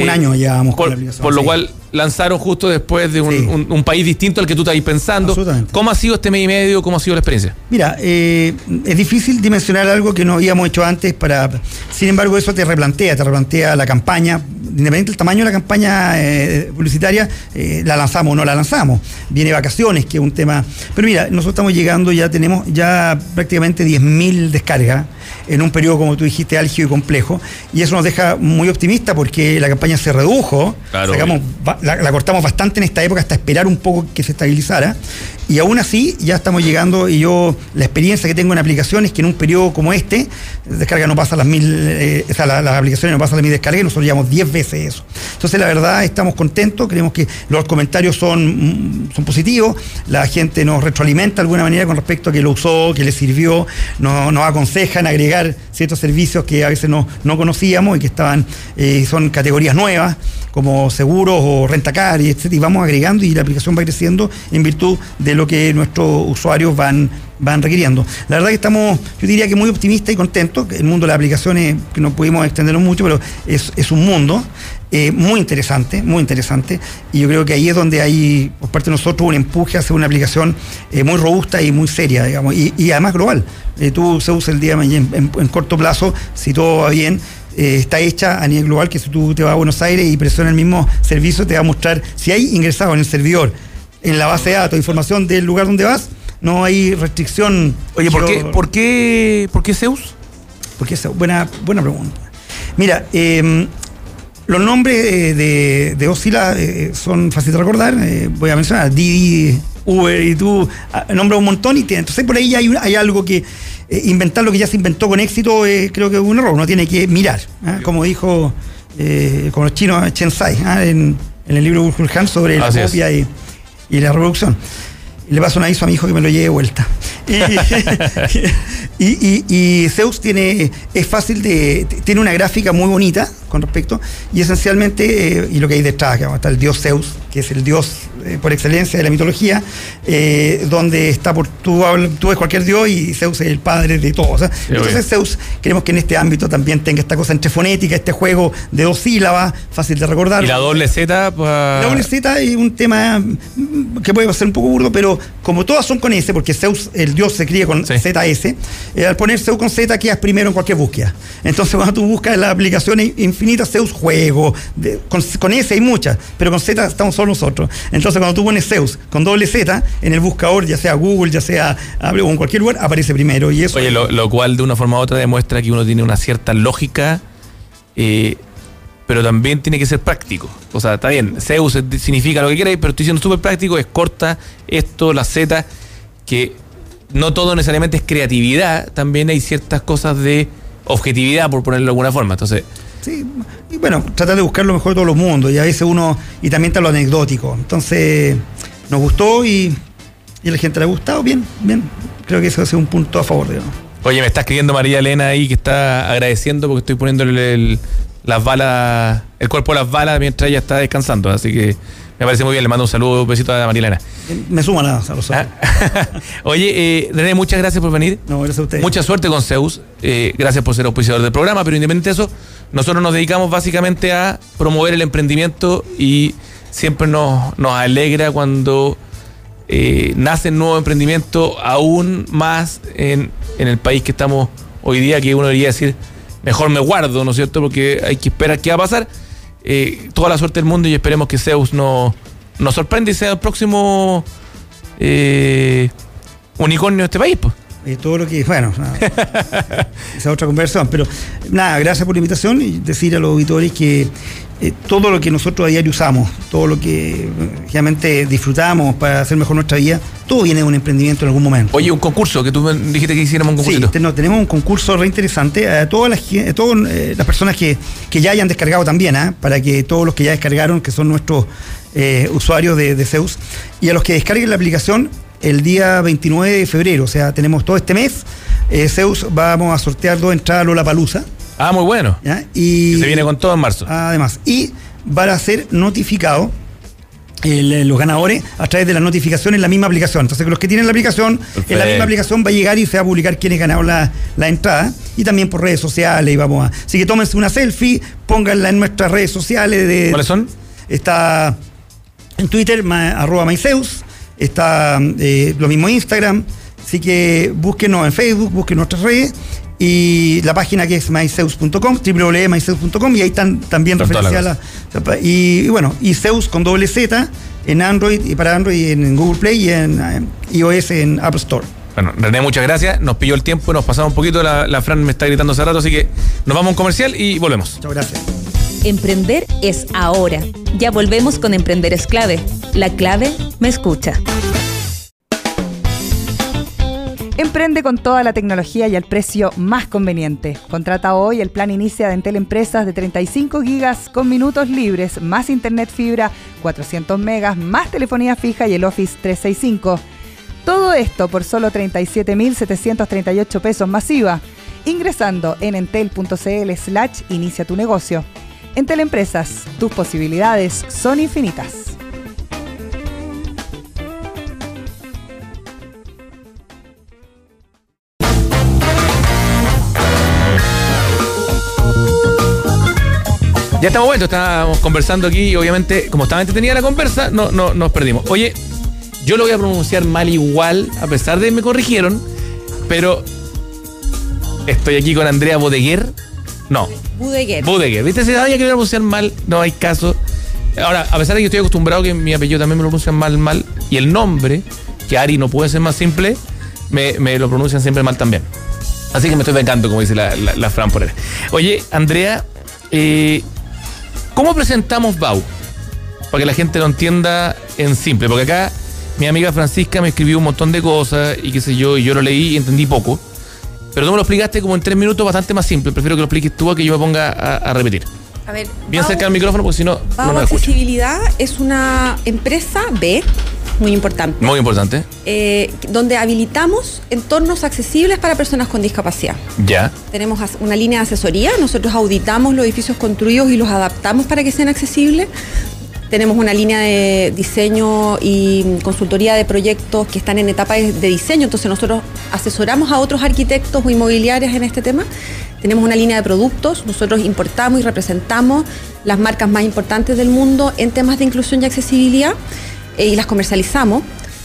un año llevamos con por, la aplicación, por lo sí. cual lanzaron justo después de un, Sí. un- un país distinto al que tú estabas pensando. ¿Cómo ha sido este mes y medio? ¿Cómo ha sido la experiencia? Mira, eh, es difícil dimensionar algo que no habíamos hecho antes para. Sin embargo, eso te replantea, te replantea la campaña. Independiente del tamaño de la campaña eh, publicitaria, eh, la lanzamos o no la lanzamos. Viene vacaciones, que es un tema. Pero mira, nosotros estamos llegando, ya tenemos ya prácticamente 10.000 descargas en un periodo, como tú dijiste, álgido y complejo. Y eso nos deja muy optimista porque la campaña se redujo. Claro, sacamos ba- la, la cortamos bastante en esta época hasta esperar un poco que se estabilizara. Y aún así ya estamos llegando y yo la experiencia que tengo en aplicaciones es que en un periodo como este, descarga no pasa las mil, eh, o sea, la- las aplicaciones no pasan las mil descargas y nosotros llevamos 10 veces eso. Entonces la verdad estamos contentos, creemos que los comentarios son, mm, son positivos, la gente nos retroalimenta de alguna manera con respecto a que lo usó, que le sirvió, nos, nos aconsejan agregar ciertos servicios que a veces no, no conocíamos y que estaban, eh, son categorías nuevas como seguros o rentacar y etcétera, y vamos agregando y la aplicación va creciendo en virtud de lo que nuestros usuarios van, van requiriendo. La verdad que estamos, yo diría que muy optimistas y contentos, el mundo de las aplicaciones, que no pudimos extenderlo mucho, pero es, es un mundo eh, muy interesante, muy interesante, y yo creo que ahí es donde hay, por parte de nosotros, un empuje hacia una aplicación eh, muy robusta y muy seria, digamos, y, además global. Eh, tú se usa el día de mañana en corto plazo, si todo va bien, eh, está hecha a nivel global, que si tú te vas a Buenos Aires y presionas el mismo servicio, te va a mostrar si hay ingresado en el servidor, en la base de datos, información del lugar donde vas, no hay restricción. Oye, ¿por qué, Yo- por qué, por qué Zeus? porque es buena, buena pregunta. Mira, eh, los nombres eh, de, de Oscila eh, son fáciles de recordar. voy a mencionar Didi, Uber y tú ah, nombras un montón y tiene- entonces por ahí hay, hay algo que eh, inventar lo que ya se inventó con éxito eh, creo que es un error. Uno tiene que mirar, ¿ah? como dijo eh, con los chinos Chen Sai ¿ah? en, en el libro Burkhard Han sobre la Así es. copia y, y la reproducción. Y le paso un aviso a mi hijo que me lo lleve de vuelta. Y, y- y- y Zeus tiene, es fácil de, tiene una gráfica muy bonita con respecto, y esencialmente, eh, y lo que hay detrás, que está el dios Zeus, que es el dios eh, por excelencia de la mitología, eh, donde está por, tú, tú ves cualquier dios y Zeus es el padre de todos. Entonces. Zeus, queremos que en este ámbito también tenga esta cosa entre fonética, este juego de dos sílabas, fácil de recordar. Y la doble Z, pues, La doble Z es un tema mm, que puede ser un poco burdo, pero como todas son con S, porque Zeus, el dios se cría con Sí. ZS, eh, al poner Zeus con Z quedas primero en cualquier búsqueda. Entonces cuando tú buscas las aplicaciones infinitas, Zeus juego, de- con, con S hay muchas, pero con Z estamos solo nosotros. Entonces cuando tú pones Zeus con doble Z, en el buscador, ya sea Google, ya sea Apple o en cualquier lugar, aparece primero. Y eso Oye, lo, cual de una forma u otra demuestra que uno tiene una cierta lógica, eh, pero también tiene que ser práctico. O sea, está bien, Zeus significa lo que queráis, pero estoy siendo súper práctico, es corta esto, la Z, que no todo necesariamente es creatividad, también hay ciertas cosas de objetividad, por ponerlo de alguna forma. Entonces, Sí, y bueno, tratar de buscar lo mejor de todos los mundos, y a veces uno, y también está lo anecdótico. Entonces, nos gustó y, y a la gente le ha gustado, bien, bien. Creo que eso es un punto a favor, digamos. oye, me está escribiendo María Elena ahí que está agradeciendo porque estoy poniéndole el- las balas, el cuerpo de las balas mientras ella está descansando. Así que me parece muy bien, le mando un saludo, un besito a María Elena. Me sumo nada a otros. Ah. Oye, eh, René, muchas gracias por venir. No, gracias a ustedes. Mucha suerte con Zeus. Eh, gracias por ser auspiciador del programa, pero independiente de eso, nosotros nos dedicamos básicamente a promover el emprendimiento y siempre nos, nos alegra cuando eh, nacen nuevos emprendimientos, aún más en, en el país que estamos hoy día, que uno debería decir, mejor me guardo, ¿no es cierto? Porque hay que esperar qué va a pasar. Eh, toda la suerte del mundo y esperemos que Zeus nos, nos sorprenda y sea el próximo eh, unicornio de este país. pues. Eh, todo lo que, bueno, nada, esa es otra conversación, pero nada, gracias por la invitación y decir a los auditores que eh, todo lo que nosotros a diario usamos, todo lo que eh, realmente disfrutamos para hacer mejor nuestra vida, todo viene de un emprendimiento en algún momento. Oye, un concurso, que tú dijiste que hiciéramos un Sí, concursito. te- no, tenemos un concurso re interesante a todas las, a todas, eh, las personas que, que ya hayan descargado también, ¿ah? para que todos los que ya descargaron, que son nuestros eh, usuarios de, de Zeus, y a los que descarguen la aplicación el día 29 de febrero, o sea, tenemos todo este mes, eh, Zeus vamos a sortear dos entradas a Lollapalooza, Ah, muy bueno. ¿ya? Y, Que se viene con todo en marzo. Además, y van a ser notificados el- los ganadores a través de las notificaciones en la misma aplicación. Entonces, los que tienen la aplicación, en la misma aplicación va a llegar y se va a publicar quiénes ganaron la, la entrada. Y también por redes sociales. Y vamos a. Así que tómense una selfie, pónganla en nuestras redes sociales. De, ¿Cuáles son? Está en Twitter, ma- arroba Maizeus. Está eh, lo mismo Instagram. Así que búsquenos en Facebook, busquen nuestras redes. Y la página que es maizeus.com, www.maizeus.com, y ahí están también referenciadas. Y, y bueno, y Zeus con doble Z en Android y para Android en Google Play y en eh, iOS en App Store. Bueno, René, muchas gracias. Nos pilló el tiempo, nos pasamos un poquito. La, la Fran me está gritando hace rato, así que nos vamos a un comercial y volvemos. Muchas gracias. Emprender es ahora. Ya volvemos con Emprender es clave. La clave me escucha. Emprende con toda la tecnología y al precio más conveniente. Contrata hoy el plan inicia de Entel Empresas de 35 gigas con minutos libres, más internet fibra, 400 megas, más telefonía fija y el Office 365. Todo esto por solo 37.738 pesos masiva, ingresando en entel.cl slash inicia tu negocio. Entel Empresas, tus posibilidades son infinitas. Ya estamos vueltos, estábamos conversando aquí y obviamente, como estaba entretenida la conversa, no, no, nos perdimos. Oye, yo lo voy a pronunciar mal igual, a pesar de que me corrigieron, pero estoy aquí con Andrea Bodeguer. No, Budeguer. Bodeguer. ¿Viste? Si sabía que lo iba a pronunciar mal, no hay caso. Ahora, a pesar de que estoy acostumbrado que mi apellido también me lo pronuncian mal, mal, y el nombre, que Ari no puede ser más simple, me, me lo pronuncian siempre mal también. Así que me estoy vengando, como dice la, la- la Fran por ahí. Oye, Andrea, eh, ¿cómo presentamos BAU? Para que la gente lo entienda en simple. Porque acá mi amiga Francisca me escribió un montón de cosas y qué sé yo, y yo lo leí y entendí poco. Pero tú me lo explicaste como en tres minutos bastante más simple. Prefiero que lo expliques tú a que yo me ponga a, a repetir. A ver, Bien cerca del micrófono porque si no, no. Accesibilidad es una empresa B, muy importante, Muy importante. eh, donde habilitamos entornos accesibles para personas con discapacidad. Ya. Tenemos una línea de asesoría, nosotros auditamos los edificios construidos y los adaptamos para que sean accesibles. Tenemos una línea de diseño y consultoría de proyectos que están en etapa de diseño, entonces nosotros asesoramos a otros arquitectos o inmobiliarios en este tema. Tenemos una línea de productos, nosotros importamos y representamos las marcas más importantes del mundo en temas de inclusión y accesibilidad eh, y las comercializamos.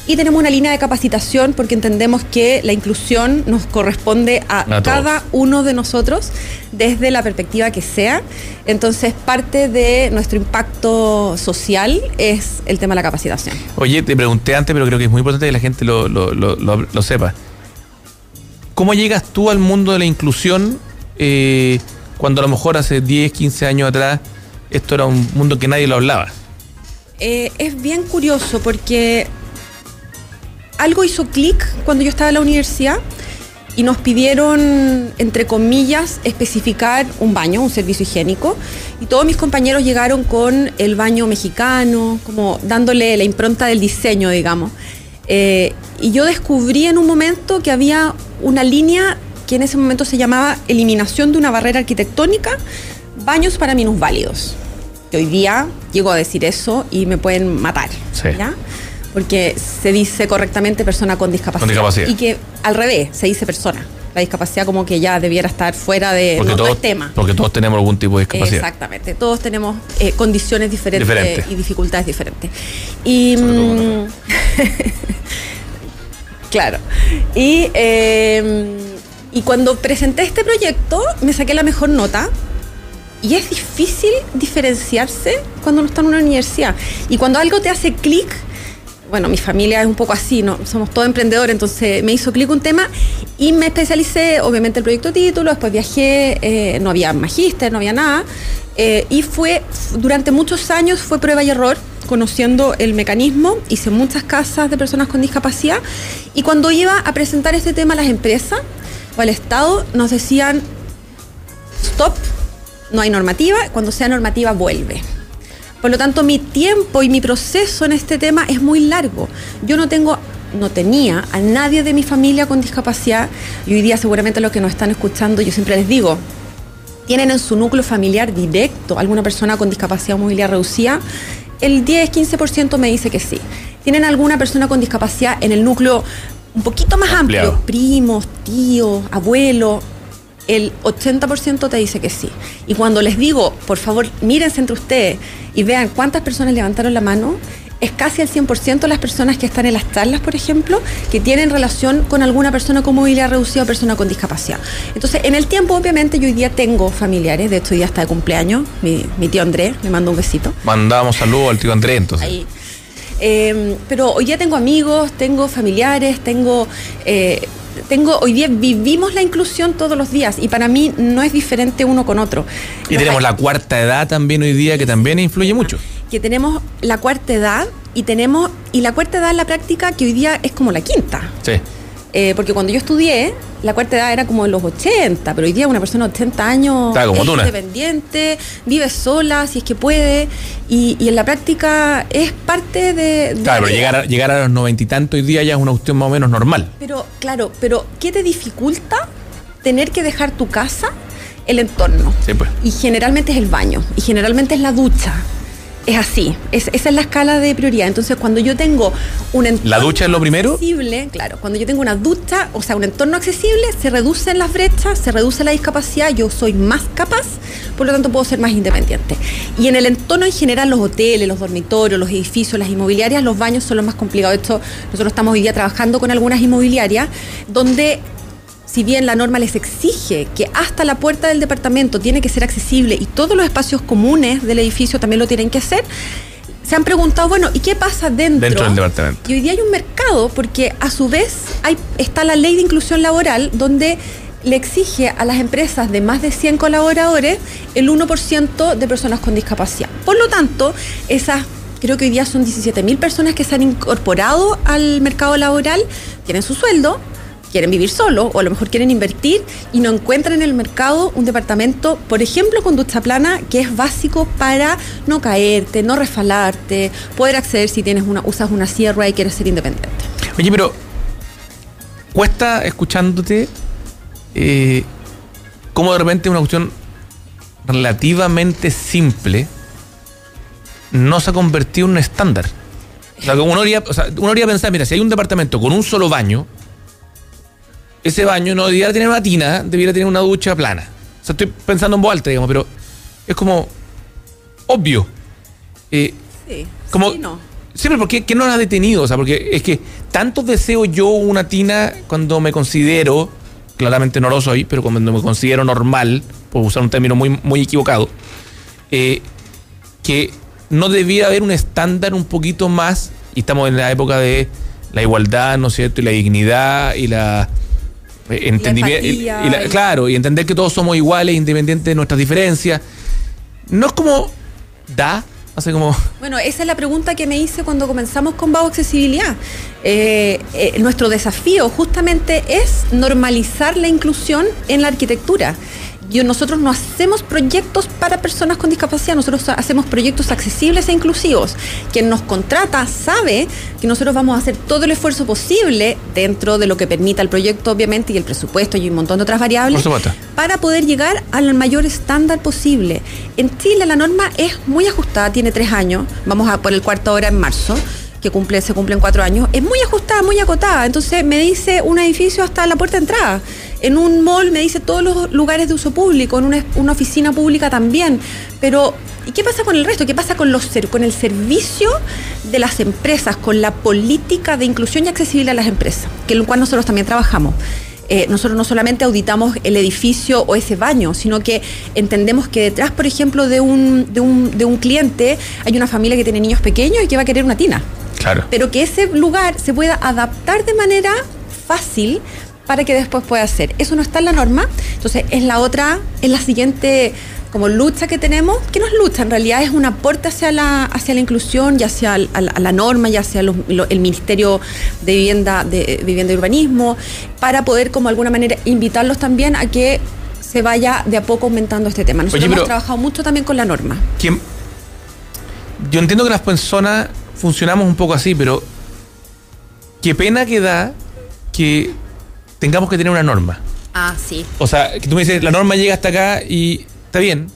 Y tenemos una línea de capacitación porque entendemos que la inclusión nos corresponde a, A todos. cada uno de nosotros desde la perspectiva que sea. Entonces, parte de nuestro impacto social es el tema de la capacitación. Oye, te pregunté antes, pero creo que es muy importante que la gente lo, lo- lo- lo- lo sepa. ¿Cómo llegas tú al mundo de la inclusión eh, cuando a lo mejor hace 10, 15 años atrás esto era un mundo que nadie lo hablaba? Eh, es bien curioso porque algo hizo clic cuando yo estaba en la universidad y nos pidieron, entre comillas, especificar un baño, un servicio higiénico. Y todos mis compañeros llegaron con el baño mexicano, como dándole la impronta del diseño, digamos. Eh, y yo descubrí en un momento que había una línea que en ese momento se llamaba eliminación de una barrera arquitectónica, baños para minusválidos. Que hoy día llego a decir eso y me pueden matar. Sí. ¿ya? Porque se dice correctamente persona con discapacidad. Con discapacidad. Y que al revés, se dice persona. La discapacidad como que ya debiera estar fuera de Porque, no, no todos, es tema. porque todos tenemos algún tipo de discapacidad. Exactamente. Todos tenemos eh, condiciones diferentes y dificultades diferentes. Y mm, claro. Y eh, y cuando presenté este proyecto me saqué la mejor nota. Y es difícil diferenciarse cuando uno está en una universidad. Y cuando algo te hace clic, bueno, mi familia es un poco así, ¿no? Somos todos emprendedores, entonces me hizo clic un tema y me especialicé, obviamente, el proyecto título, después viajé, eh, no había magíster, no había nada, eh, y fue, durante muchos años fue prueba y error, conociendo el mecanismo, hice muchas casas de personas con discapacidad, y cuando iba a presentar este tema a las empresas o al Estado, nos decían, stop, no hay normativa, cuando sea normativa vuelve. Por lo tanto, mi tiempo y mi proceso en este tema es muy largo. Yo no tengo, no tenía a nadie de mi familia con discapacidad y hoy día seguramente los que nos están escuchando, yo siempre les digo, tienen en su núcleo familiar directo alguna persona con discapacidad o movilidad reducida, el 10-15% me dice que sí. Tienen alguna persona con discapacidad en el núcleo un poquito más Ampliado. amplio, primos, tíos, abuelos, el 80% te dice que sí. Y cuando les digo, por favor, mírense entre ustedes y vean cuántas personas levantaron la mano, es casi el 100% de las personas que están en las charlas, por ejemplo, que tienen relación con alguna persona con movilidad reducida o persona con discapacidad. Entonces, en el tiempo, obviamente, yo hoy día tengo familiares, de hecho, hoy día está de cumpleaños, mi, mi tío Andrés, me manda un besito. Mandamos saludos al tío Andrés, entonces. Ahí. Eh, pero hoy día tengo amigos, tengo familiares, tengo, eh, tengo, hoy día vivimos la inclusión todos los días y para mí no es diferente uno con otro. Y tenemos hay- la cuarta edad también hoy día, que también influye mucho. que tenemos la cuarta edad y tenemos y la cuarta edad en la práctica que hoy día es como la quinta. Sí. Eh, porque cuando yo estudié, la cuarta edad era como en los 80, pero hoy día una persona de 80 años Está como es independiente, vive sola si es que puede, y, y en la práctica es parte de... de Claro, la pero llegar a, llegar a los noventa y tantos hoy día ya es una cuestión más o menos normal. Pero, claro, pero ¿qué te dificulta tener que dejar tu casa? El entorno. Sí, pues. Y generalmente es el baño, y generalmente es la ducha. Es así, es- esa es la escala de prioridad. Entonces, cuando yo tengo un entorno ¿La ducha es lo primero? accesible, claro, cuando yo tengo una ducha, o sea, un entorno accesible, se reducen las brechas, se reduce la discapacidad, yo soy más capaz, por lo tanto puedo ser más independiente. Y en el entorno en general, los hoteles, los dormitorios, los edificios, las inmobiliarias, los baños son los más complicados. Esto, nosotros estamos hoy día trabajando con algunas inmobiliarias donde si bien la norma les exige que hasta la puerta del departamento tiene que ser accesible y todos los espacios comunes del edificio también lo tienen que hacer, se han preguntado, bueno, ¿y qué pasa dentro? Dentro del departamento. Y hoy día hay un mercado porque a su vez hay, está la ley de inclusión laboral donde le exige a las empresas de más de 100 colaboradores el 1% de personas con discapacidad. Por lo tanto, esas creo que hoy día son 17.000 personas que se han incorporado al mercado laboral, tienen su sueldo, quieren vivir solo o a lo mejor quieren invertir y no encuentran en el mercado un departamento, por ejemplo, con ducha plana, que es básico para no caerte, no resfalarte, poder acceder si tienes una, usas una sierra y quieres ser independiente. Oye, pero cuesta escuchándote eh, cómo de repente una cuestión relativamente simple no se ha convertido en un estándar. O sea, uno haría, o sea, uno haría pensar, mira, si hay un departamento con un solo baño, ese baño no debiera tener una tina, debiera tener una ducha plana. O sea, estoy pensando en voz alta, digamos, pero es como obvio. Eh, Sí, como, sí, no. Sí, pero ¿por qué, qué no la ha detenido? O sea, porque es que tanto deseo yo una tina cuando me considero, claramente no lo soy, pero cuando me considero normal, por usar un término muy, muy equivocado, eh, que no debiera haber un estándar un poquito más, y estamos en la época de la igualdad, ¿no es cierto? Y la dignidad y la... eh, entendimiento- y- la- claro, y entender que todos somos iguales, independientes de nuestras diferencias. No es como da, hace como... Bueno, esa es la pregunta que me hice cuando comenzamos con Bau Accesibilidad. Eh, eh, nuestro desafío justamente es normalizar la inclusión en la arquitectura. Yo, nosotros no hacemos proyectos para personas con discapacidad, nosotros hacemos proyectos accesibles e inclusivos. Quien nos contrata sabe que nosotros vamos a hacer todo el esfuerzo posible dentro de lo que permita el proyecto, obviamente, y el presupuesto y un montón de otras variables para poder llegar al mayor estándar posible. En Chile la norma es muy ajustada, tiene tres años, vamos a por el cuarto ahora en marzo, que cumple, se cumplen cuatro años, es muy ajustada, muy acotada. Entonces me dice un edificio hasta la puerta de entrada. En un mall me dice todos los lugares de uso público, en una, una oficina pública también. Pero, ¿y qué pasa con el resto? ¿Qué pasa con, los, con el servicio de las empresas, con la política de inclusión y accesibilidad a las empresas, que en lo cual nosotros también trabajamos? eh, nosotros no solamente auditamos el edificio o ese baño, sino que entendemos que detrás, por ejemplo, de un, de un, de un cliente hay una familia que tiene niños pequeños y que va a querer una tina. Claro. pero que ese lugar se pueda adaptar de manera fácil para que después pueda hacer. Eso no está en la norma, entonces es la otra, es la siguiente como lucha que tenemos, que no es lucha, en realidad es un aporte hacia la, hacia la inclusión y hacia a la, a la norma y hacia los- lo- el Ministerio de Vivienda, de Vivienda y Urbanismo, para poder como de alguna manera invitarlos también a que se vaya de a poco aumentando este tema. Nosotros Oye, hemos trabajado mucho también con la norma. yo entiendo que las personas funcionamos un poco así, pero qué pena que da que tengamos que tener una norma. Ah, sí. O sea, que tú me dices, la norma llega hasta acá y está bien.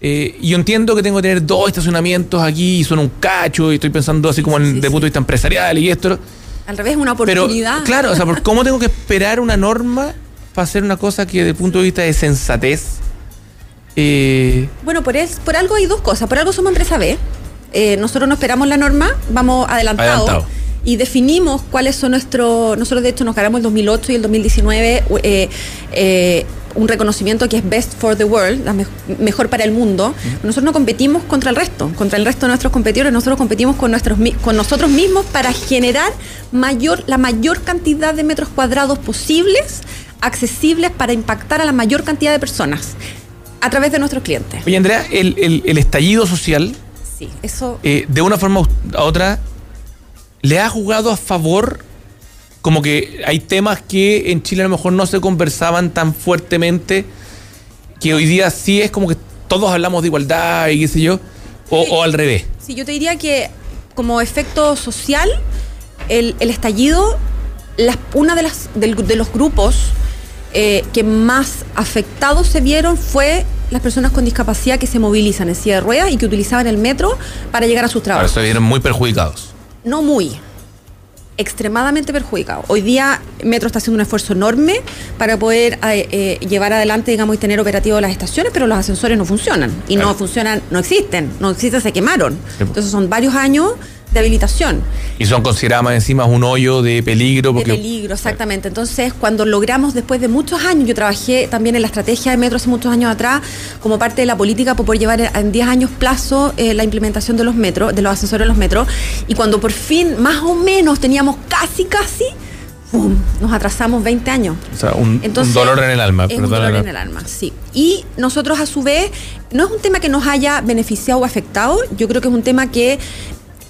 Eh, y yo entiendo que tengo que tener dos estacionamientos aquí y son un cacho y estoy pensando así como en, Sí, de sí. punto de vista empresarial y esto. Al revés, una Pero, oportunidad. claro, o sea, ¿por ¿cómo tengo que esperar una norma para hacer una cosa que desde el punto de vista de sensatez? eh, Bueno, por, es, por algo hay dos cosas. Por algo somos empresa B. Eh, nosotros no esperamos la norma, vamos adelantados. Adelantado. Y definimos cuáles son nuestros. Nosotros, de hecho, nos ganamos el 2008 y el 2019 eh, eh, un reconocimiento que es Best for the World, la mej- mejor para el mundo. Nosotros no competimos contra el resto, contra el resto de nuestros competidores. Nosotros competimos con, nuestros, con nosotros mismos para generar mayor, la mayor cantidad de metros cuadrados posibles, accesibles para impactar a la mayor cantidad de personas a través de nuestros clientes. Oye, Andrea, el, el- el estallido social, Sí, eso. eh, de una forma u a otra, le ha jugado a favor. Como que hay temas que en Chile a lo mejor no se conversaban tan fuertemente, que hoy día sí es como que todos hablamos de igualdad y qué sé yo, o, o al revés. Sí, yo te diría que como efecto social, el, el estallido, las, una de, las, del- de los grupos eh, que más afectados se vieron fue las personas con discapacidad que se movilizan en silla de ruedas y que utilizaban el metro para llegar a sus Ahora trabajos. se vieron muy perjudicados. No muy. Extremadamente perjudicado. Hoy día Metro está haciendo un esfuerzo enorme para poder eh, eh, llevar adelante, digamos, y tener operativo las estaciones, pero los ascensores no funcionan. Y Claro. no funcionan, no existen. No existen, se quemaron. Entonces son varios años de habilitación. Y son consideradas más encima un hoyo de peligro. Porque, De peligro, exactamente. Entonces, cuando logramos después de muchos años, yo trabajé también en la estrategia de Metro hace muchos años atrás, como parte de la política por llevar en 10 años plazo eh, la implementación de los metros, de los ascensores en los metros, y cuando por fin, más o menos, teníamos casi, casi, ¡pum! nos atrasamos 20 años. O sea, un, dolor en el alma. Es un dolor en el alma, sí. Y nosotros a su vez, no es un tema que nos haya beneficiado o afectado, yo creo que es un tema que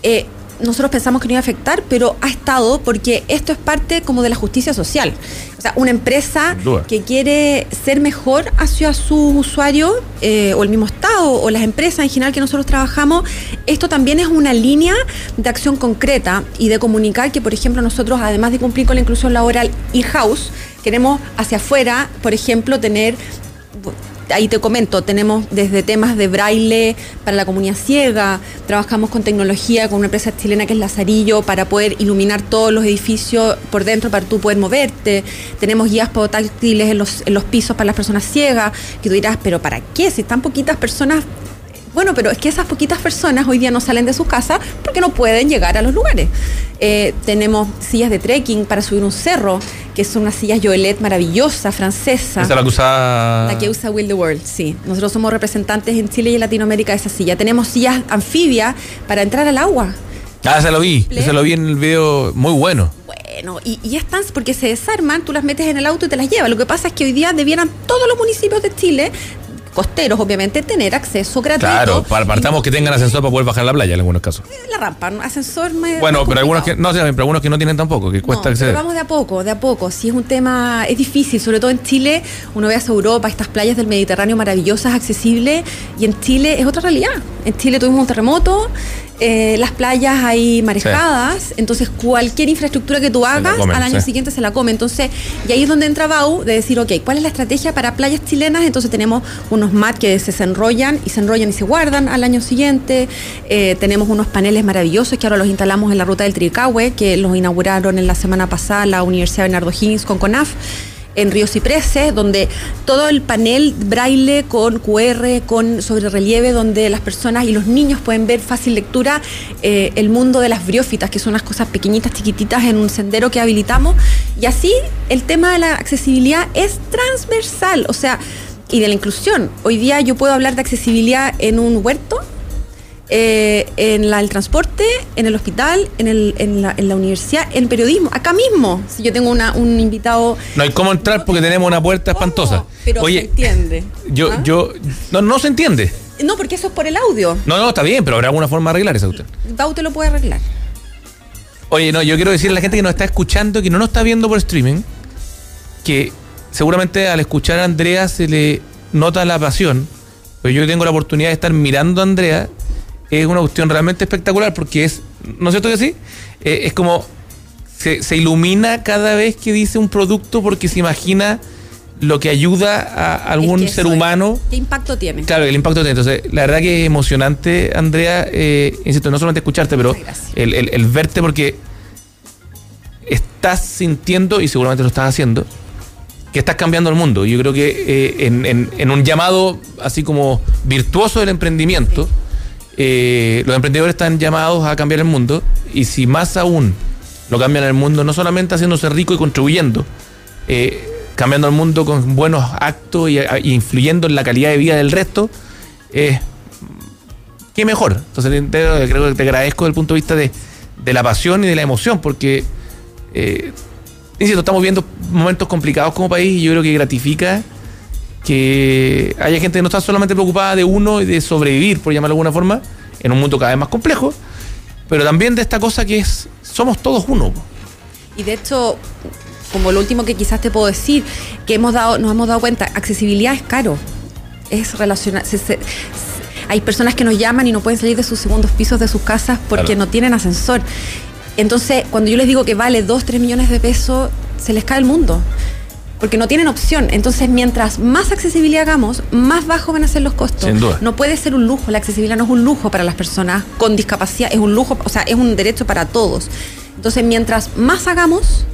eh, nosotros pensamos que no iba a afectar, pero ha estado porque esto es parte como de la justicia social. O sea, una empresa que quiere ser mejor hacia sus usuarios, eh, o el mismo Estado, o las empresas en general que nosotros trabajamos, esto también es una línea de acción concreta y de comunicar que, por ejemplo, nosotros, además de cumplir con la inclusión laboral in-house, queremos hacia afuera, por ejemplo, tener ahí te comento, tenemos desde temas de braille para la comunidad ciega, trabajamos con tecnología con una empresa chilena que es Lazarillo para poder iluminar todos los edificios por dentro para tú poder moverte, tenemos guías podotáctiles en los, en los pisos para las personas ciegas, que tú dirás, pero ¿para qué? Si tan poquitas personas bueno, pero es que esas poquitas personas hoy día no salen de sus casas porque no pueden llegar a los lugares. Eh, tenemos sillas de trekking para subir un cerro, que son unas sillas Joelet maravillosas, francesas. Esa es la que usaba. La que usa Will the World, sí. Nosotros somos representantes en Chile y en Latinoamérica de esa silla. Tenemos sillas anfibias para entrar al agua. Ah, ese lo vi. Ese lo vi en el video muy bueno. Bueno, y, y están porque se desarman, tú las metes en el auto y te las llevas. Lo que pasa es que hoy día debieran todos los municipios de Chile, costeros obviamente, tener acceso gratuito. Claro, partamos que tengan ascensor para poder bajar a la playa en algunos casos. La rampa, ¿no? ascensor más Bueno, más pero algunos que no, sí, pero algunos que no tienen tampoco, que cuesta No, acceder. pero vamos de a poco, de a poco. Si es un tema, es difícil, sobre todo en Chile, uno ve hacia Europa, estas playas del Mediterráneo maravillosas, accesibles, y en Chile es otra realidad. En Chile tuvimos un terremoto, eh, las playas hay marejadas, entonces cualquier infraestructura que tú hagas, comen, al año sí. siguiente se la come. Entonces, y ahí es donde entra BAU, de decir, ok, ¿cuál es la estrategia para playas chilenas? Entonces tenemos unos mat que se enrollan y se enrollan y se guardan al año siguiente. Eh, tenemos unos paneles maravillosos que ahora los instalamos en la ruta del Tricahue, que los inauguraron en la semana pasada la Universidad Bernardo Higgins con CONAF en Río Cipreses, donde todo el panel braille con QR, con sobre relieve, donde las personas y los niños pueden ver fácil lectura eh, el mundo de las briófitas, que son unas cosas pequeñitas, chiquititas en un sendero que habilitamos. Y así el tema de la accesibilidad es transversal, o sea, y de la inclusión. Hoy día yo puedo hablar de accesibilidad en un huerto, eh, en la- el transporte, en el hospital, en, el- en la, en la universidad, en periodismo, acá mismo. Si yo tengo una- un invitado. No hay cómo entrar porque tenemos una puerta ¿Cómo? espantosa. Pero se Oye, entiende. yo, ¿Ah? yo, no, no se entiende. No, porque eso es por el audio. No, no, está bien, pero habrá alguna forma de arreglar esa cuestión. Bau te lo puede arreglar. Oye, no, yo quiero decirle a la gente que nos está escuchando, que no nos está viendo por streaming, que seguramente al escuchar a Andrea se le nota la pasión. Pero yo tengo la oportunidad de estar mirando a Andrea, es una cuestión realmente espectacular porque es, ¿no es cierto que sí? Eh, es como se, se ilumina cada vez que dice un producto porque se imagina lo que ayuda a algún Es que ser humano. ¿Qué impacto tiene? Claro, el impacto tiene. Entonces, la verdad que es emocionante, Andrea, eh, insisto, no solamente escucharte, pero el, el- el verte porque estás sintiendo, y seguramente lo estás haciendo, que estás cambiando el mundo. Yo creo que eh, en, en- en un llamado así como virtuoso del emprendimiento, eh, los emprendedores están llamados a cambiar el mundo, y si más aún lo cambian el mundo, no solamente haciéndose rico y contribuyendo, eh, cambiando el mundo con buenos actos y, influyendo en la calidad de vida del resto, eh, qué mejor. Entonces te- creo que te agradezco desde el punto de vista de, de la pasión y de la emoción, porque, eh, insisto, estamos viendo momentos complicados como país y yo creo que gratifica que haya gente que no está solamente preocupada de uno y de sobrevivir, por llamarlo de alguna forma, en un mundo cada vez más complejo, pero también de esta cosa que es, somos todos uno. Y de hecho, como lo último que quizás te puedo decir, que hemos dado, nos hemos dado cuenta, accesibilidad es caro. Es relacionar. se- se- se- hay personas que nos llaman y no pueden salir de sus segundos pisos de sus casas porque Claro. no tienen ascensor. Entonces, cuando yo les digo que vale 2, 3 millones de pesos, se les cae el mundo. Porque no tienen opción. Entonces, mientras más accesibilidad hagamos, más bajos van a ser los costos. Sin duda. No puede ser un lujo. La accesibilidad no es un lujo para las personas con discapacidad, es un lujo, o sea, es un derecho para todos. Entonces, mientras más hagamos,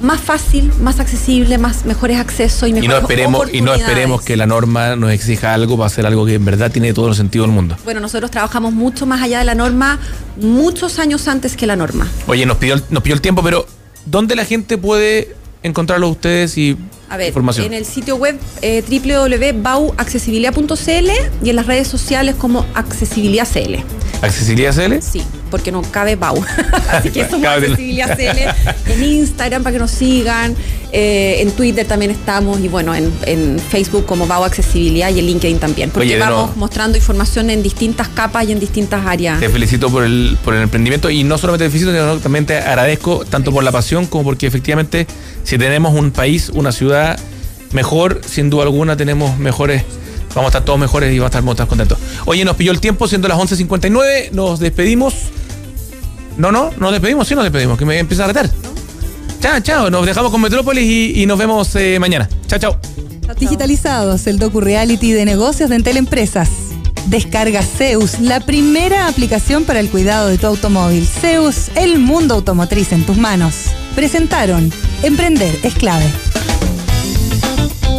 más fácil, más accesible, más mejores accesos y Y mejores no esperemos, y no esperemos que la norma nos exija algo para hacer algo que en verdad tiene todo el sentido del mundo. Bueno, nosotros trabajamos mucho más allá de la norma, muchos años antes que la norma. Oye, nos pidió, el- nos pidió el tiempo, pero ¿dónde la gente puede encontrarlo ustedes y A ver, información? en el sitio web eh, www.bauaccesibilidad.cl y en las redes sociales como Accesibilidad CL. ¿Accesibilidad CL? Sí, porque no cabe Bau. Así que somos. Accesibilidad CL en Instagram para que nos sigan, eh, en Twitter también estamos y bueno, en, en Facebook como Bau Accesibilidad y en LinkedIn también. Porque Oye, vamos mostrando información en distintas capas y en distintas áreas. Te felicito por el, por el emprendimiento y no solamente te felicito, sino que también te agradezco tanto por la pasión como porque efectivamente si tenemos un país, una ciudad mejor, sin duda alguna tenemos mejores, vamos a estar todos mejores y vamos a estar muy contentos. Oye, nos pilló el tiempo siendo las 11.59, nos despedimos. No, no, nos despedimos, sí nos despedimos, que me empieza a retar. Chao, chao, nos dejamos con Metrópolis y, y nos vemos eh, mañana. Chao, chao. Digitalizados, el docu-reality de negocios de Entel Empresas. Descarga Zeus, la primera aplicación para el cuidado de tu automóvil. Zeus, el mundo automotriz en tus manos. Presentaron Emprender es clave.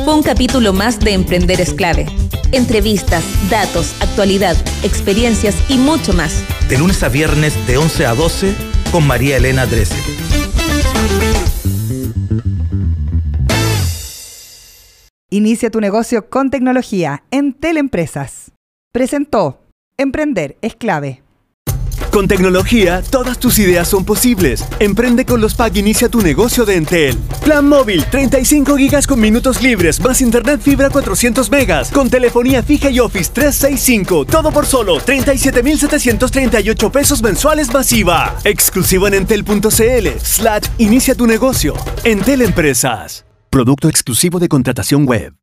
Fue un capítulo más de Emprender es clave. Entrevistas, datos, actualidad, experiencias y mucho más. De lunes a viernes de 11 a 12 con María Elena Drese. Inicia tu negocio con tecnología. Entel Empresas. Presentó Emprender es clave. Con tecnología, todas tus ideas son posibles. Emprende con los PAC Inicia tu negocio de Entel. Plan móvil, 35 gigas con minutos libres, más internet fibra 400 megas, con telefonía fija y Office 365. Todo por solo 37,738 pesos mensuales masiva. Exclusivo en entel.cl. Slash Inicia tu negocio. Entel Empresas. Producto exclusivo de contratación web.